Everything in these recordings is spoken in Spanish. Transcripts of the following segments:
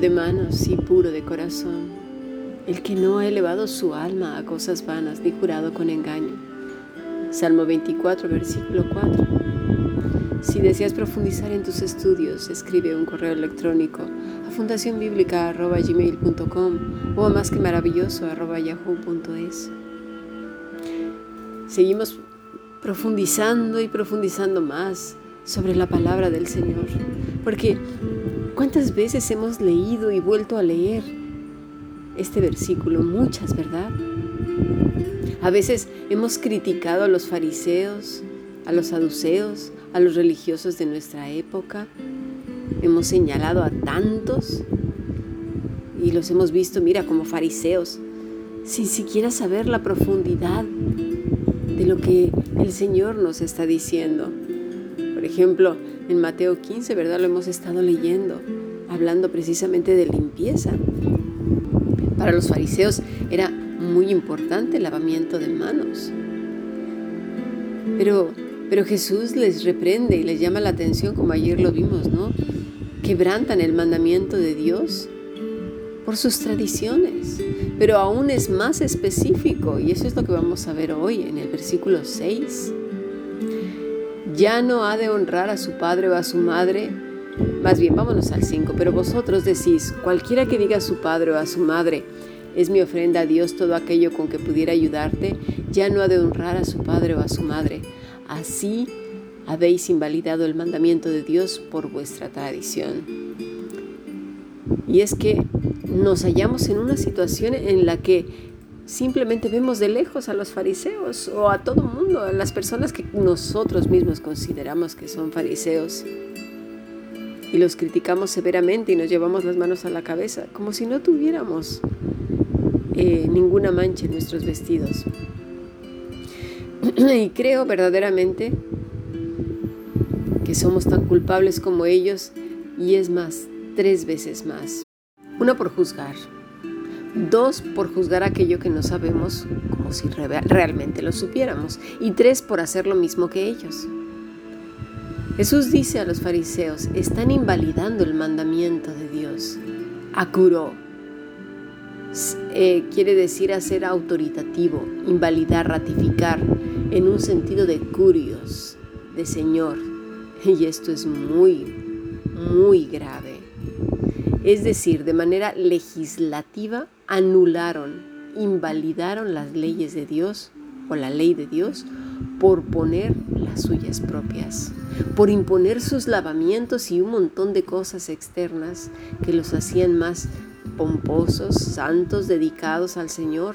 de manos y puro de corazón, el que no ha elevado su alma a cosas vanas ni jurado con engaño. Salmo 24, versículo 4. Si deseas profundizar en tus estudios, escribe un correo electrónico a fundacionbiblica.gmail.com o a más que maravilloso yahoo.es. Seguimos profundizando y profundizando más sobre la palabra del Señor, porque ¿cuántas veces hemos leído y vuelto a leer este versículo? Muchas, ¿verdad? A veces hemos criticado a los fariseos, a los saduceos, a los religiosos de nuestra época. Hemos señalado a tantos y los hemos visto, mira, como fariseos, sin siquiera saber la profundidad de lo que el Señor nos está diciendo. Por ejemplo, en Mateo 15, ¿verdad? Lo hemos estado leyendo, hablando precisamente de limpieza. Para los fariseos era muy importante el lavamiento de manos. Pero, pero Jesús les reprende y les llama la atención, como ayer lo vimos, ¿no? Quebrantan el mandamiento de Dios por sus tradiciones, pero aún es más específico y eso es lo que vamos a ver hoy en el versículo 6. Ya no ha de honrar a su padre o a su madre, más bien vámonos al 5, pero vosotros decís, cualquiera que diga a su padre o a su madre, es mi ofrenda a Dios todo aquello con que pudiera ayudarte, ya no ha de honrar a su padre o a su madre. Así habéis invalidado el mandamiento de Dios por vuestra tradición. Y es que nos hallamos en una situación en la que simplemente vemos de lejos a los fariseos o a todo mundo, a las personas que nosotros mismos consideramos que son fariseos. Y los criticamos severamente y nos llevamos las manos a la cabeza, como si no tuviéramos eh, ninguna mancha en nuestros vestidos. y creo verdaderamente que somos tan culpables como ellos y es más, tres veces más. Uno por juzgar. Dos por juzgar aquello que no sabemos como si realmente lo supiéramos. Y tres por hacer lo mismo que ellos. Jesús dice a los fariseos, están invalidando el mandamiento de Dios. Acuró. Eh, quiere decir hacer autoritativo, invalidar, ratificar, en un sentido de curios, de Señor. Y esto es muy, muy grave es decir, de manera legislativa anularon, invalidaron las leyes de Dios o la ley de Dios por poner las suyas propias, por imponer sus lavamientos y un montón de cosas externas que los hacían más pomposos, santos, dedicados al Señor.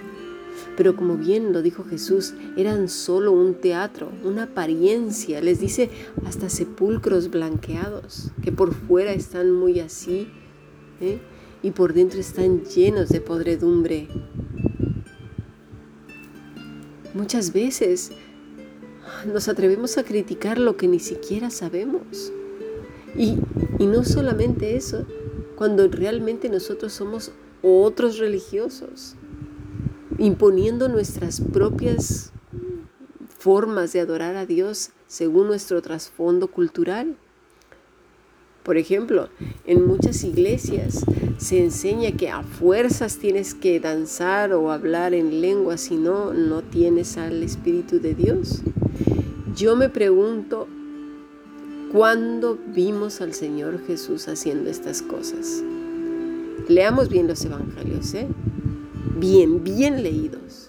Pero como bien lo dijo Jesús, eran solo un teatro, una apariencia. Les dice hasta sepulcros blanqueados, que por fuera están muy así, ¿eh? y por dentro están llenos de podredumbre. Muchas veces nos atrevemos a criticar lo que ni siquiera sabemos. Y, y no solamente eso, cuando realmente nosotros somos otros religiosos, imponiendo nuestras propias formas de adorar a Dios según nuestro trasfondo cultural. Por ejemplo, en muchas iglesias se enseña que a fuerzas tienes que danzar o hablar en lengua, si no, no tienes al Espíritu de Dios. Yo me pregunto, ¿cuándo vimos al Señor Jesús haciendo estas cosas? Leamos bien los evangelios, ¿eh? Bien, bien leídos.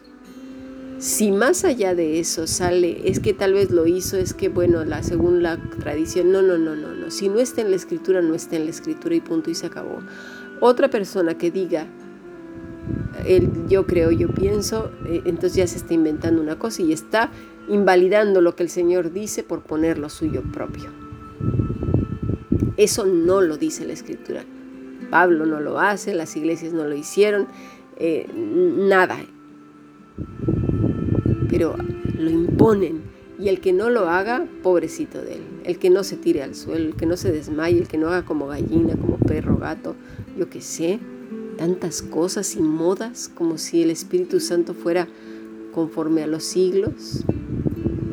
Si más allá de eso sale, es que tal vez lo hizo, es que bueno, la, según la tradición, no, no, no, no, no. Si no está en la escritura, no está en la escritura y punto y se acabó. Otra persona que diga, yo creo, yo pienso, eh, entonces ya se está inventando una cosa y está invalidando lo que el Señor dice por poner lo suyo propio. Eso no lo dice la escritura. Pablo no lo hace, las iglesias no lo hicieron, eh, nada pero lo imponen. Y el que no lo haga, pobrecito de él. El que no se tire al suelo, el que no se desmaye, el que no haga como gallina, como perro, gato, yo qué sé, tantas cosas y modas como si el Espíritu Santo fuera conforme a los siglos.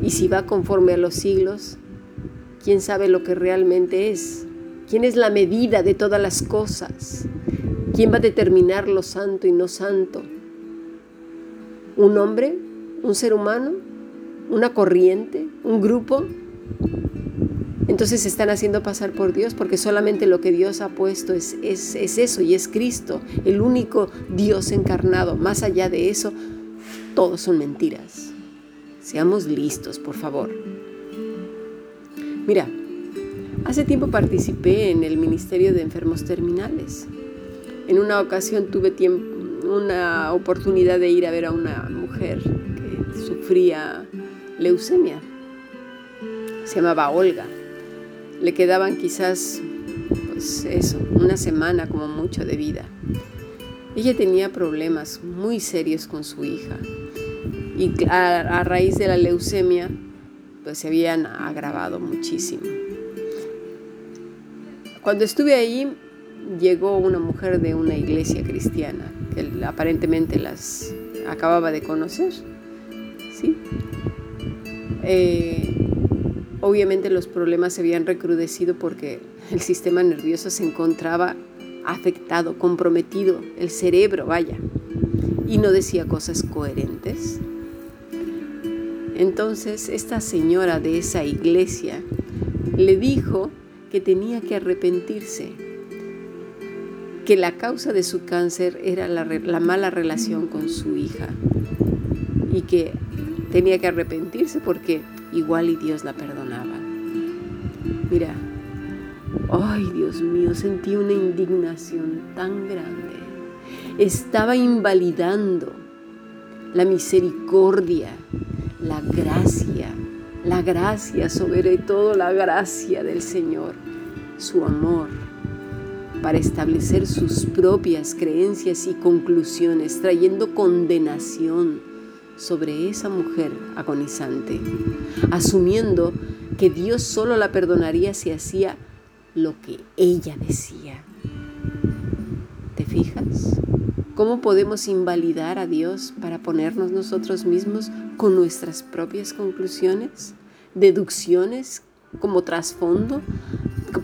Y si va conforme a los siglos, ¿quién sabe lo que realmente es? ¿Quién es la medida de todas las cosas? ¿Quién va a determinar lo santo y no santo? ¿Un hombre? ¿Un ser humano? ¿Una corriente? ¿Un grupo? Entonces se están haciendo pasar por Dios porque solamente lo que Dios ha puesto es, es, es, eso y es Cristo, el único Dios encarnado. Más allá de eso, todos son mentiras. Seamos listos, por favor. Mira, hace tiempo participé en el Ministerio de Enfermos Terminales. En una ocasión tuve una oportunidad de ir a ver a una mujer que sufría leucemia. Se llamaba Olga. Le quedaban quizás, pues eso, una semana como mucho de vida. Ella tenía problemas muy serios con su hija y a, raíz de la leucemia pues se habían agravado muchísimo. Cuando estuve ahí llegó una mujer de una iglesia cristiana aparentemente las acababa de conocer. ¿sí? Eh, obviamente los problemas se habían recrudecido porque el sistema nervioso se encontraba afectado, comprometido, el cerebro, vaya, y no decía cosas coherentes. Entonces esta señora de esa iglesia le dijo que tenía que arrepentirse, que la causa de su cáncer era la, mala relación con su hija y que tenía que arrepentirse porque igual y Dios la perdonaba. Mira, ay Dios mío, sentí una indignación tan grande. Estaba invalidando la misericordia la gracia, la gracia, sobre todo la gracia del Señor, su amor, para establecer sus propias creencias y conclusiones, trayendo condenación sobre esa mujer agonizante, asumiendo que Dios solo la perdonaría si hacía lo que ella decía. ¿Te fijas? ¿Cómo podemos invalidar a Dios para ponernos nosotros mismos con nuestras propias conclusiones, deducciones como trasfondo,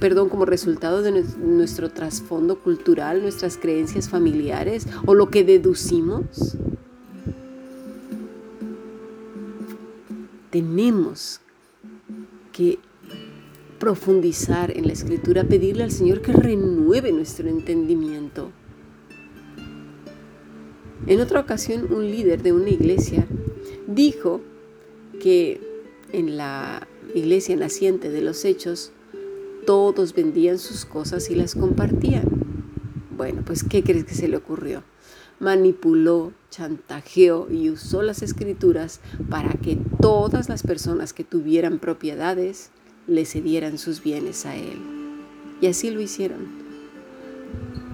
perdón, como resultado de nuestro trasfondo cultural, nuestras creencias familiares o lo que deducimos? Tenemos que profundizar en la escritura, pedirle al Señor que renueve nuestro entendimiento en otra ocasión, un líder de una iglesia dijo que en la iglesia naciente de los hechos, todos vendían sus cosas y las compartían. Bueno, pues ¿qué crees que se le ocurrió? Manipuló, chantajeó y usó las escrituras para que todas las personas que tuvieran propiedades le cedieran sus bienes a él. Y así lo hicieron.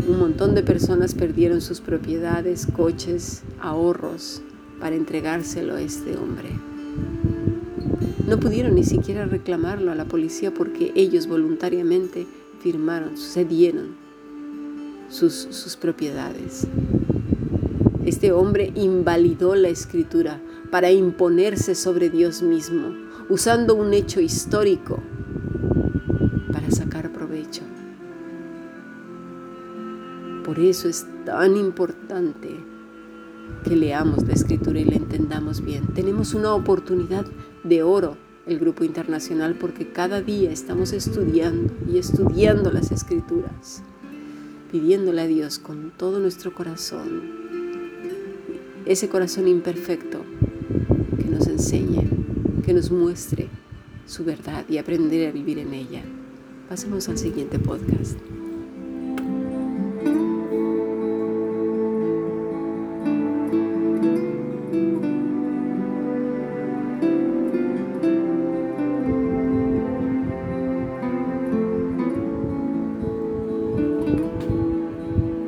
Un montón de personas perdieron sus propiedades, coches, ahorros para entregárselo a este hombre. No pudieron ni siquiera reclamarlo a la policía porque ellos voluntariamente firmaron, cedieron sus, sus propiedades. Este hombre invalidó la escritura para imponerse sobre Dios mismo, usando un hecho histórico para sacar provecho. Por eso es tan importante que leamos la escritura y la entendamos bien. Tenemos una oportunidad de oro el grupo internacional porque cada día estamos estudiando y estudiando las escrituras, pidiéndole a Dios con todo nuestro corazón, ese corazón imperfecto que nos enseñe, que nos muestre su verdad y aprender a vivir en ella. Pasemos al siguiente podcast.